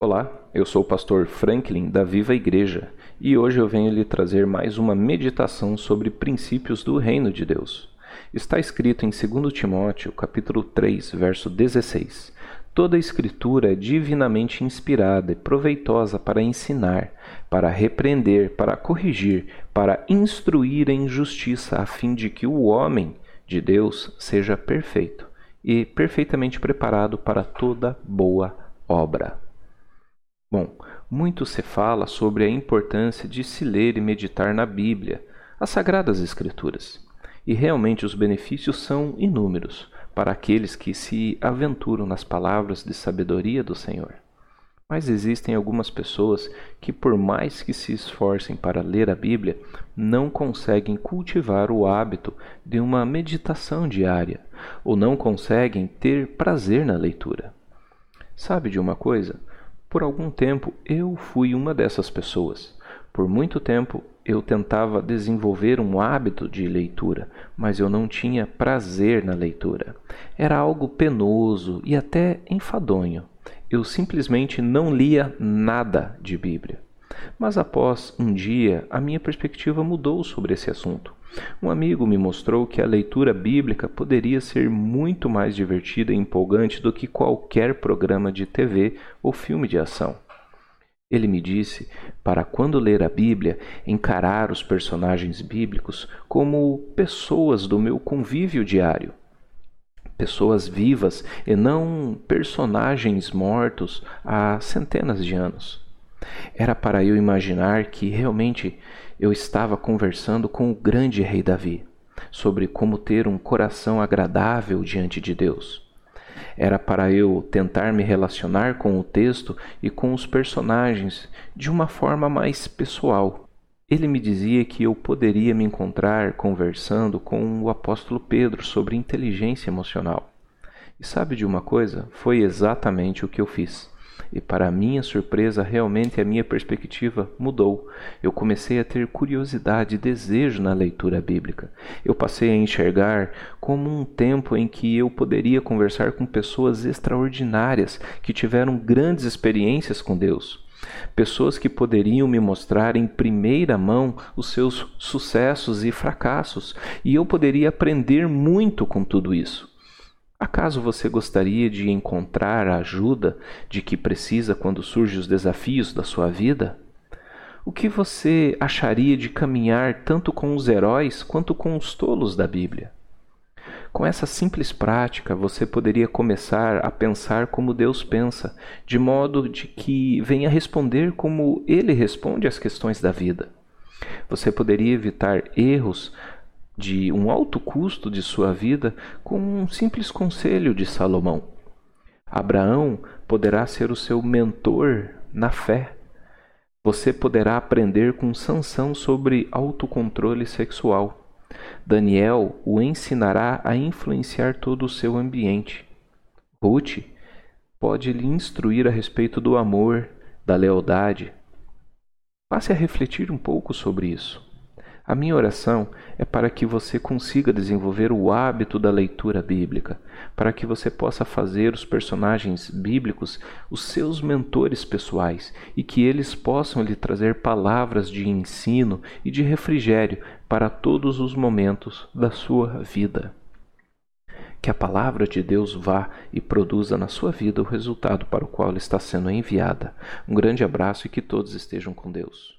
Olá, eu sou o pastor Franklin da Viva Igreja e hoje eu venho lhe trazer mais uma meditação sobre princípios do reino de Deus. Está escrito em 2 Timóteo, capítulo 3, verso 16: Toda a escritura é divinamente inspirada e proveitosa para ensinar, para repreender, para corrigir, para instruir em justiça, a fim de que o homem de Deus seja perfeito e perfeitamente preparado para toda boa obra. Bom, muito se fala sobre a importância de se ler e meditar na Bíblia, as Sagradas Escrituras. E realmente os benefícios são inúmeros para aqueles que se aventuram nas palavras de sabedoria do Senhor. Mas existem algumas pessoas que, por mais que se esforcem para ler a Bíblia, não conseguem cultivar o hábito de uma meditação diária, ou não conseguem ter prazer na leitura. Sabe de uma coisa? Por algum tempo eu fui uma dessas pessoas. Por muito tempo eu tentava desenvolver um hábito de leitura, mas eu não tinha prazer na leitura. Era algo penoso e até enfadonho. Eu simplesmente não lia nada de Bíblia. Mas após um dia, a minha perspectiva mudou sobre esse assunto. Um amigo me mostrou que a leitura bíblica poderia ser muito mais divertida e empolgante do que qualquer programa de TV ou filme de ação. Ele me disse para, quando ler a Bíblia, encarar os personagens bíblicos como pessoas do meu convívio diário. Pessoas vivas e não personagens mortos há centenas de anos. Era para eu imaginar que realmente eu estava conversando com o grande rei Davi sobre como ter um coração agradável diante de Deus. Era para eu tentar me relacionar com o texto e com os personagens de uma forma mais pessoal. Ele me dizia que eu poderia me encontrar conversando com o apóstolo Pedro sobre inteligência emocional. E sabe de uma coisa? Foi exatamente o que eu fiz. E para minha surpresa, realmente a minha perspectiva mudou. Eu comecei a ter curiosidade e desejo na leitura bíblica. Eu passei a enxergar como um tempo em que eu poderia conversar com pessoas extraordinárias que tiveram grandes experiências com Deus. Pessoas que poderiam me mostrar em primeira mão os seus sucessos e fracassos, e eu poderia aprender muito com tudo isso. Acaso você gostaria de encontrar a ajuda de que precisa quando surgem os desafios da sua vida? O que você acharia de caminhar tanto com os heróis quanto com os tolos da Bíblia? Com essa simples prática, você poderia começar a pensar como Deus pensa, de modo de que venha responder como ele responde às questões da vida. Você poderia evitar erros de um alto custo de sua vida com um simples conselho de Salomão. Abraão poderá ser o seu mentor na fé. Você poderá aprender com Sansão sobre autocontrole sexual. Daniel o ensinará a influenciar todo o seu ambiente. Ruth pode lhe instruir a respeito do amor, da lealdade. Passe a refletir um pouco sobre isso. A minha oração é para que você consiga desenvolver o hábito da leitura bíblica, para que você possa fazer os personagens bíblicos os seus mentores pessoais e que eles possam lhe trazer palavras de ensino e de refrigério para todos os momentos da sua vida. Que a palavra de Deus vá e produza na sua vida o resultado para o qual ela está sendo enviada. Um grande abraço e que todos estejam com Deus.